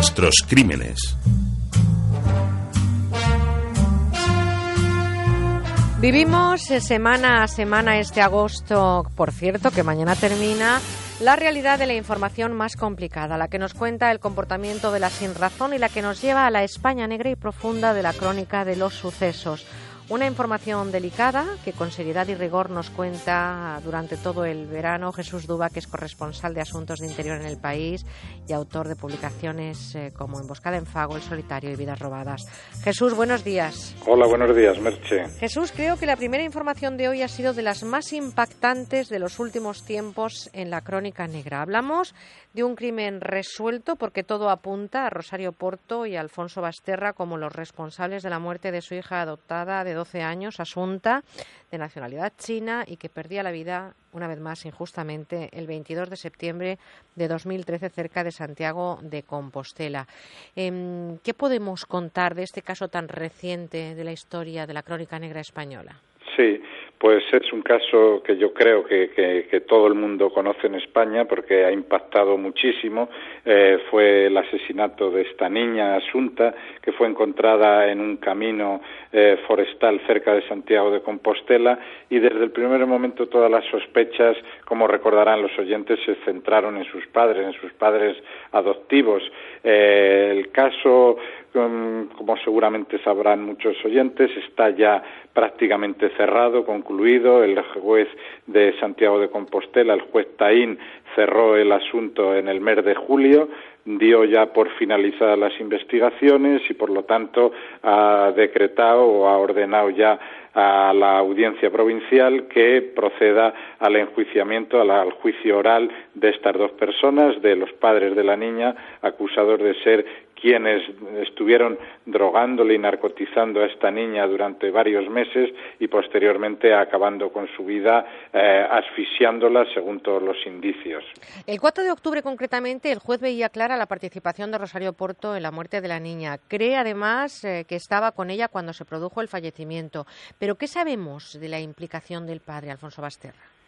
Nuestros crímenes. Vivimos semana a semana este agosto, por cierto, que mañana termina, la realidad de la información más complicada, la que nos cuenta el comportamiento de la sinrazón y la que nos lleva a la España negra y profunda de la crónica de los sucesos. Una información delicada que con seriedad y rigor nos cuenta durante todo el verano Jesús Duba, que es corresponsal de Asuntos de Interior en el país y autor de publicaciones eh, como Emboscada en Fago, El Solitario y Vidas Robadas. Jesús, buenos días. Hola, buenos días, Merche. Jesús, creo que la primera información de hoy ha sido de las más impactantes de los últimos tiempos en la crónica negra. Hablamos de un crimen resuelto porque todo apunta a Rosario Porto y a Alfonso Basterra como los responsables de la muerte de su hija adoptada de 12 años, Asunta, de nacionalidad china y que perdía la vida una vez más injustamente el 22 de septiembre de 2013 cerca de Santiago de Compostela. Em, ¿Qué podemos contar de este caso tan reciente de la historia de la crónica negra española? Sí, pues es un caso que yo creo que, todo el mundo conoce en España porque ha impactado muchísimo. Eh, fue el asesinato de esta niña Asunta que fue encontrada en un camino eh, forestal cerca de Santiago de Compostela y desde el primer momento todas las sospechas, como recordarán los oyentes, se centraron en sus padres, en sus padres adoptivos. Eh, el caso como seguramente sabrán muchos oyentes, está ya prácticamente cerrado, concluido. El juez de Santiago de Compostela, el juez Taín, cerró el asunto en el mes de julio dio ya por finalizadas las investigaciones y por lo tanto ha decretado o ha ordenado ya a la audiencia provincial que proceda al enjuiciamiento, al juicio oral de estas dos personas, de los padres de la niña, acusados de ser quienes estuvieron drogándole y narcotizando a esta niña durante varios meses y posteriormente acabando con su vida eh, asfixiándola según todos los indicios. El 4 de octubre concretamente el juez veía clara la participación de Rosario Porto en la muerte de la niña. Cree además eh, que estaba con ella cuando se produjo el fallecimiento. Pero ¿qué sabemos de la implicación del padre Alfonso Basterra?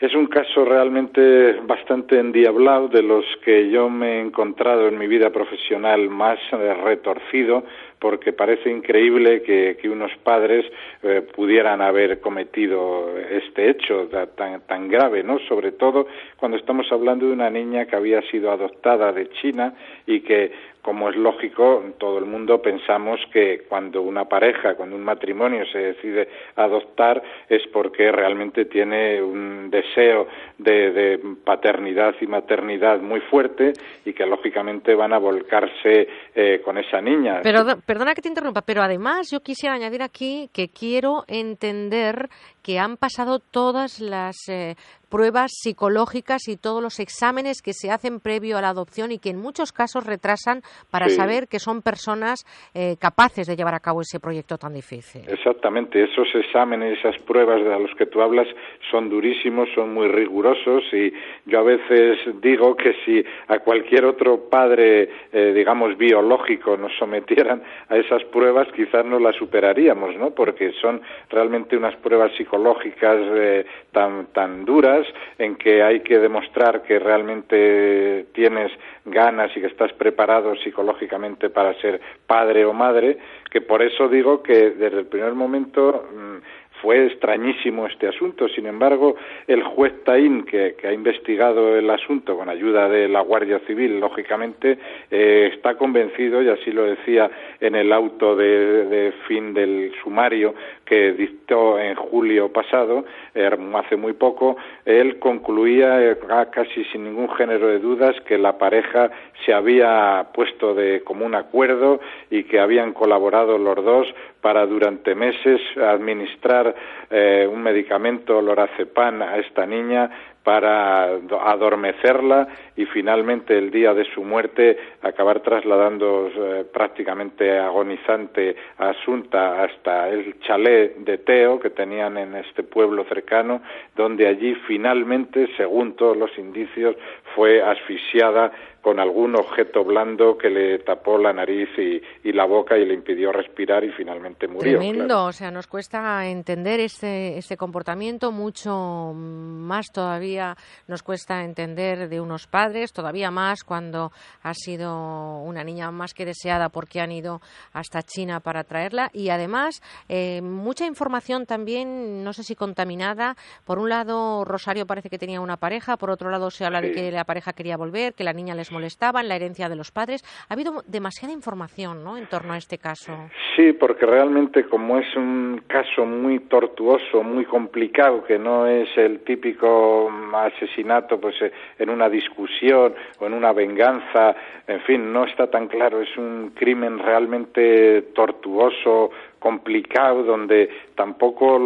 Es un caso realmente bastante endiablado, de los que yo me he encontrado en mi vida profesional más eh, retorcido, porque parece increíble que, unos padres eh, pudieran haber cometido este hecho tan, tan grave, ¿no? Sobre todo cuando estamos hablando de una niña que había sido adoptada de China y que como es lógico, todo el mundo pensamos que cuando una pareja, cuando un matrimonio se decide adoptar es porque realmente tiene un deseo de, paternidad y maternidad muy fuerte y que lógicamente van a volcarse eh, con esa niña. Pero perdona que te interrumpa, pero además yo quisiera añadir aquí que quiero entender que han pasado todas las eh, pruebas psicológicas y todos los exámenes que se hacen previo a la adopción y que en muchos casos retrasan para saber que son personas eh, capaces de llevar a cabo ese proyecto tan difícil. Exactamente, esos exámenes, esas pruebas de los que tú hablas son durísimos, son muy rigurosos y yo a veces digo que si a cualquier otro padre, eh, digamos, biológico nos sometieran a esas pruebas, quizás no las superaríamos, ¿no? Porque son realmente unas pruebas psicológicas psicológicas eh, tan, tan duras en que hay que demostrar que realmente tienes ganas y que estás preparado psicológicamente para ser padre o madre, que por eso digo que desde el primer momento mm, fue extrañísimo este asunto. Sin embargo, el juez Taín, que, ha investigado el asunto con ayuda de la Guardia Civil, lógicamente, eh, está convencido, y así lo decía en el auto de, fin del sumario que dictó en julio pasado, eh, hace muy poco, él concluía eh, casi sin ningún género de dudas que la pareja se había puesto de común acuerdo y que habían colaborado los dos para durante meses administrar eh, un medicamento, lorazepam, a esta niña para adormecerla y finalmente el día de su muerte acabar trasladando eh, prácticamente agonizante a Asunta hasta el chalet de Teo que tenían en este pueblo cercano, donde allí finalmente, según todos los indicios, fue asfixiada con algún objeto blando que le tapó la nariz y, la boca y le impidió respirar y finalmente murió. Tremendo, o sea, nos cuesta entender este, este comportamiento, mucho más todavía nos cuesta entender de unos padres, todavía más cuando ha sido una niña más que deseada porque han ido hasta China para traerla y además eh, mucha información también, no sé si contaminada. Por un lado, Rosario parece que tenía una pareja, por otro lado se habla de que la pareja quería volver, que la niña les molestaba, la herencia de los padres. Ha habido demasiada información ¿no? en torno a este caso. Sí, porque realmente como es un caso muy tortuoso, muy complicado, que no es el típico asesinato pues eh, en una discusión o en una venganza, en fin, no está tan claro, es un crimen realmente tortuoso, complicado, donde tampoco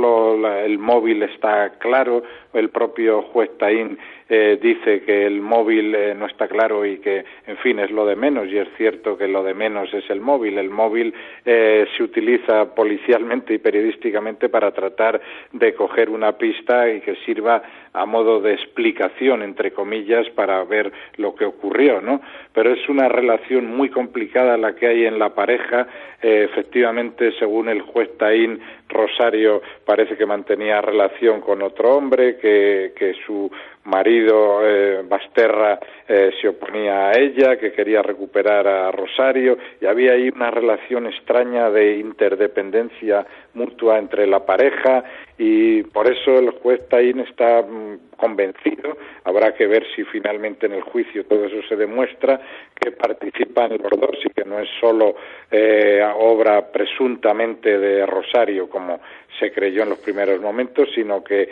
el móvil está claro. El propio juez Taín eh, dice que el móvil eh, no está claro y que, en fin, es lo de menos. Y es cierto que lo de menos es el móvil. El móvil eh, se utiliza policialmente y periodísticamente para tratar de coger una pista y que sirva a modo de explicación, entre comillas, para ver lo que ocurrió, ¿no? Pero es una relación muy complicada la que hay en la pareja. efectivamente, según el juez Taín, Rosario parece que mantenía relación con otro hombre, que, que su marido eh, Basterra eh, se oponía a ella, que quería recuperar a Rosario, y había ahí una relación extraña de interdependencia mutua entre la pareja, y por eso el juez Taín está mm, convencido, habrá que ver si finalmente en el juicio todo eso se demuestra, que participan los dos y que no es solo eh, obra presuntamente de Rosario, como se creyó en los primeros momentos, sino que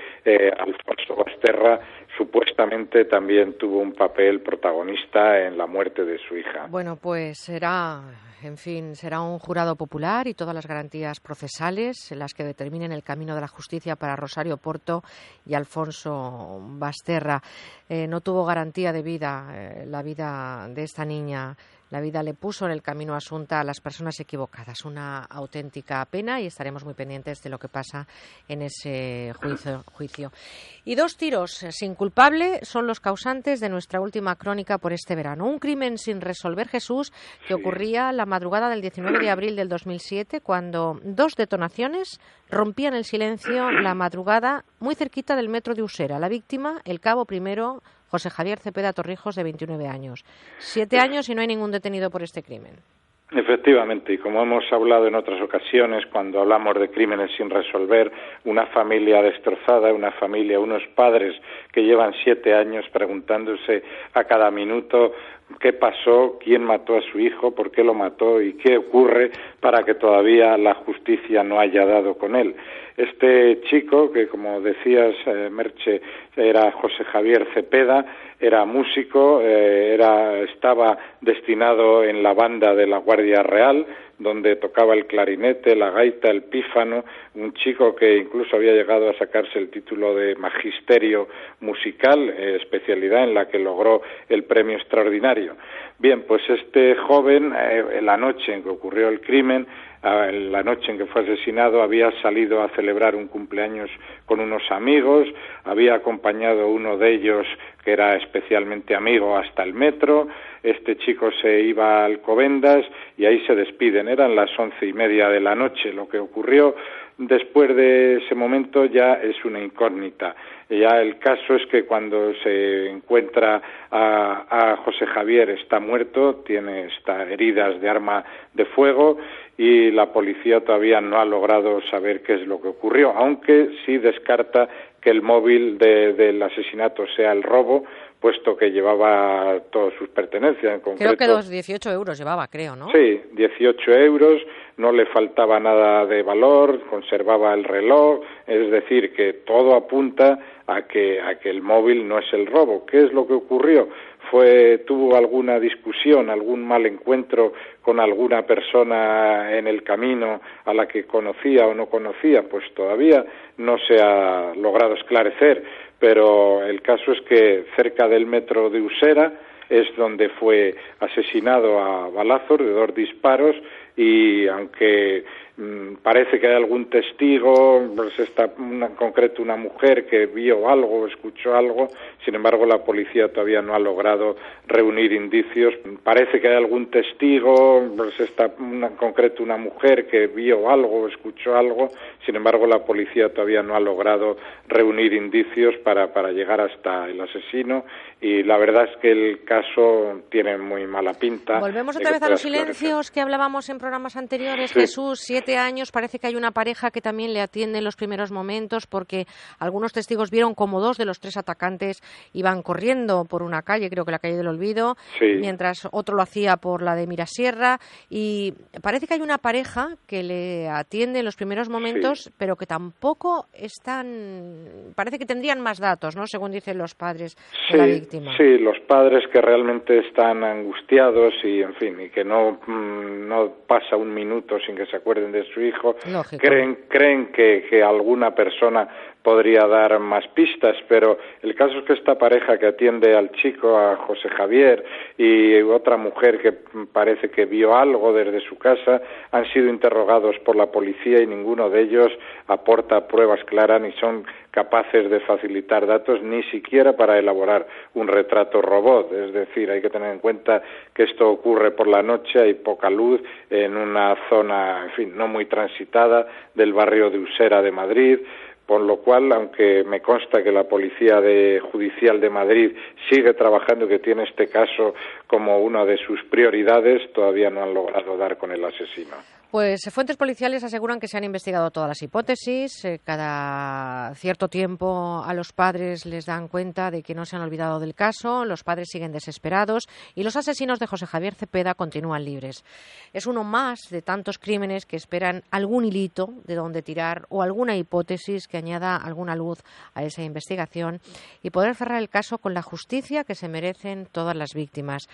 Alfonso Basterra supuestamente también tuvo un papel protagonista en la muerte de su hija. Bueno, pues será, en fin, será un jurado popular y todas las garantías procesales las que determinen el camino de la justicia para Rosario Porto y Alfonso Basterra. Eh, no tuvo garantía de vida eh, la vida de esta niña la vida le puso en el camino asunta a las personas equivocadas. Una auténtica pena y estaremos muy pendientes de lo que pasa en ese juicio. Y dos tiros sin culpable son los causantes de nuestra última crónica por este verano. Un crimen sin resolver Jesús que ocurría la madrugada del 19 de abril del 2007 cuando dos detonaciones rompían el silencio la madrugada muy cerquita del metro de Usera. La víctima, el cabo primero José Javier Cepeda Torrijos, de 29 años. Siete años y no hay ningún detenido por este crimen. Efectivamente, y como hemos hablado en otras ocasiones, cuando hablamos de crímenes sin resolver, una familia destrozada, una familia, unos padres que llevan siete años preguntándose a cada minuto qué pasó, quién mató a su hijo, por qué lo mató y qué ocurre para que todavía la justicia no haya dado con él. Este chico, que como decías, eh, Merche, era José Javier Cepeda, era músico, eh, era, estaba destinado en la banda de la Guardia Real, donde tocaba el clarinete, la gaita, el pífano, un chico que incluso había llegado a sacarse el título de magisterio musical, eh, especialidad en la que logró el premio extraordinario. Bien, pues este joven, en la noche en que ocurrió el crimen, la noche en que fue asesinado había salido a celebrar un cumpleaños con unos amigos, había acompañado uno de ellos que era especialmente amigo hasta el metro, este chico se iba a Alcobendas y ahí se despiden, eran las once y media de la noche, lo que ocurrió después de ese momento ya es una incógnita. Ya el caso es que cuando se encuentra a, a José Javier está muerto, tiene está heridas de arma de fuego y la policía todavía no ha logrado saber qué es lo que ocurrió, aunque sí descarta que el móvil del asesinato sea el robo, puesto que llevaba todas sus pertenencias. En concreto, creo que los 18 euros llevaba, creo, ¿no? Sí, 18 euros, no le faltaba nada de valor, conservaba el reloj, es decir, que todo apunta a que, a que el móvil no es el robo. ¿Qué es lo que ocurrió? Fue, tuvo alguna discusión, algún mal encuentro con alguna persona en el camino a la que conocía o no conocía, pues todavía no se ha logrado esclarecer, pero el caso es que cerca del metro de Usera es donde fue asesinado a balazos de dos disparos y aunque parece que hay algún testigo, pues está en concreto una mujer que vio algo, escuchó algo, sin embargo la policía todavía no ha logrado reunir indicios. Parece que hay algún testigo, pues está en concreto una mujer que vio algo, escuchó algo, sin embargo la policía todavía no ha logrado reunir indicios para, para llegar hasta el asesino y la verdad es que el caso tiene muy mala pinta. Volvemos otra vez a los silencios que hablábamos en programas anteriores. Jesús, siete años, parece que hay una pareja que también le atiende en los primeros momentos porque algunos testigos vieron como dos de los tres atacantes iban corriendo por una calle, creo que la calle del Olvido, mientras otro lo hacía por la de Mirasierra y parece que hay una pareja que le atiende en los primeros momentos, pero que tampoco están, parece que tendrían más datos, ¿no? Según dicen los padres de la víctima. Sí, los padres que realmente están angustiados y, en fin, y que no, mm, no pasa un minuto sin que se acuerden de su hijo, creen, creen que, que alguna persona podría dar más pistas, pero el caso es que esta pareja que atiende al chico, a José Javier, y otra mujer que parece que vio algo desde su casa, han sido interrogados por la policía y ninguno de ellos aporta pruebas claras ni son capaces de facilitar datos ni siquiera para elaborar un retrato robot. Es decir, hay que tener en cuenta que esto ocurre por la noche, hay poca luz en una zona, en fin, no muy transitada del barrio de Usera de Madrid con lo cual, aunque me consta que la Policía Judicial de Madrid sigue trabajando y que tiene este caso como una de sus prioridades, todavía no han logrado dar con el asesino. Pues fuentes policiales aseguran que se han investigado todas las hipótesis. Eh, cada cierto tiempo a los padres les dan cuenta de que no se han olvidado del caso. Los padres siguen desesperados y los asesinos de José Javier Cepeda continúan libres. Es uno más de tantos crímenes que esperan algún hilito de donde tirar o alguna hipótesis que añada alguna luz a esa investigación y poder cerrar el caso con la justicia que se merecen todas las víctimas.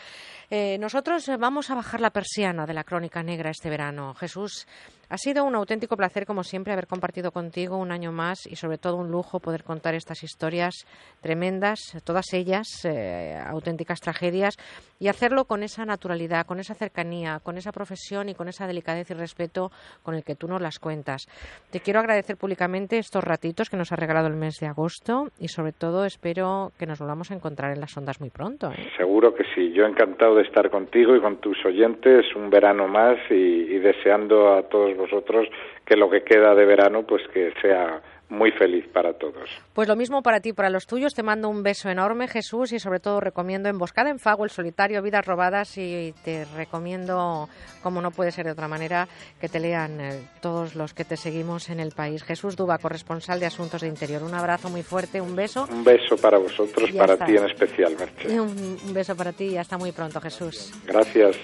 Eh, nosotros vamos a bajar la persiana de la crónica negra este verano. Jesús, ha sido un auténtico placer, como siempre, haber compartido contigo un año más y, sobre todo, un lujo poder contar estas historias tremendas, todas ellas eh, auténticas tragedias, y hacerlo con esa naturalidad, con esa cercanía, con esa profesión y con esa delicadeza y respeto con el que tú nos las cuentas. Te quiero agradecer públicamente estos ratitos que nos ha regalado el mes de agosto y, sobre todo, espero que nos volvamos a encontrar en las ondas muy pronto. ¿eh? Seguro que sí. Yo encantado de estar contigo y con tus oyentes un verano más y deseando a todos vosotros que lo que queda de verano pues que sea muy feliz para todos. Pues lo mismo para ti, para los tuyos. Te mando un beso enorme, Jesús, y sobre todo recomiendo Emboscada en Fago, El Solitario, Vidas Robadas, y te recomiendo, como no puede ser de otra manera, que te lean eh, todos los que te seguimos en el país. Jesús Duba, corresponsal de Asuntos de Interior. Un abrazo muy fuerte, un beso. Un beso para vosotros, para ti en especial, Un, un beso para ti y hasta muy pronto, Jesús. Gracias.